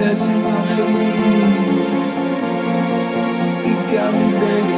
that's enough for me. You got me, begging.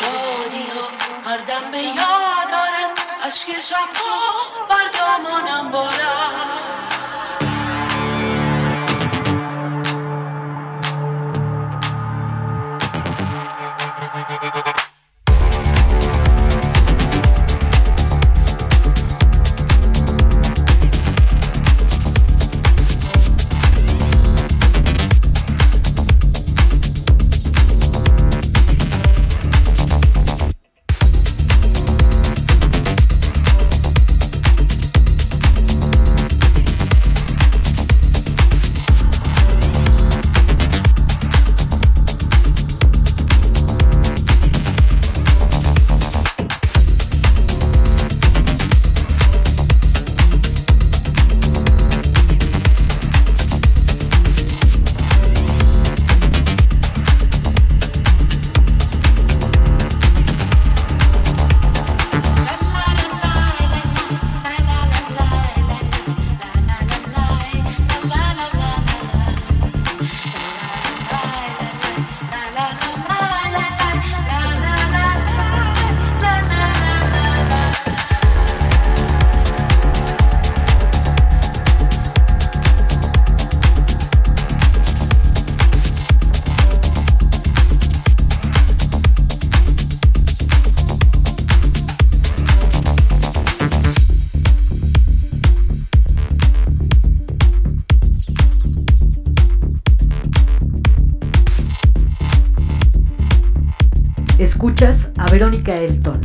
شادی ها هر دم به یاد دارد اشک شبها بر دامانم بارد. Verónica Elton.